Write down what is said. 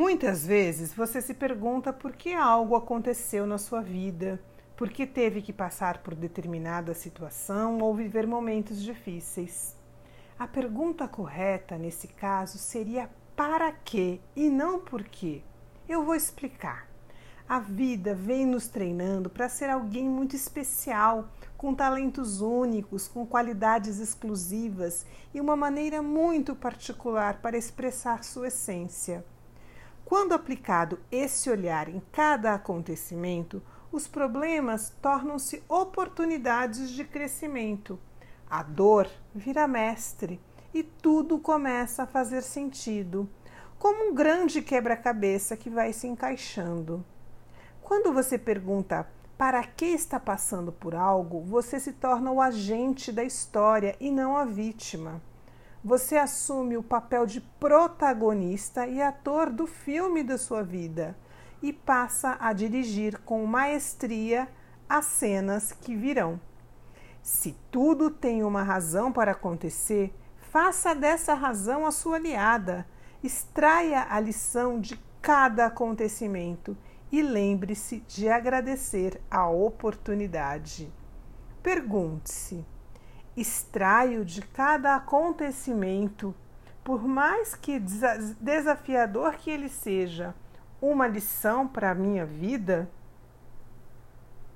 Muitas vezes você se pergunta por que algo aconteceu na sua vida, por que teve que passar por determinada situação ou viver momentos difíceis. A pergunta correta nesse caso seria para quê e não por quê. Eu vou explicar. A vida vem nos treinando para ser alguém muito especial, com talentos únicos, com qualidades exclusivas e uma maneira muito particular para expressar sua essência. Quando aplicado esse olhar em cada acontecimento, os problemas tornam-se oportunidades de crescimento. A dor vira mestre e tudo começa a fazer sentido, como um grande quebra-cabeça que vai se encaixando. Quando você pergunta para que está passando por algo, você se torna o agente da história e não a vítima. Você assume o papel de protagonista e ator do filme da sua vida e passa a dirigir com maestria as cenas que virão. Se tudo tem uma razão para acontecer, faça dessa razão a sua aliada. Extraia a lição de cada acontecimento e lembre-se de agradecer a oportunidade. Pergunte-se: extraio de cada acontecimento, por mais que desafiador que ele seja, uma lição para a minha vida?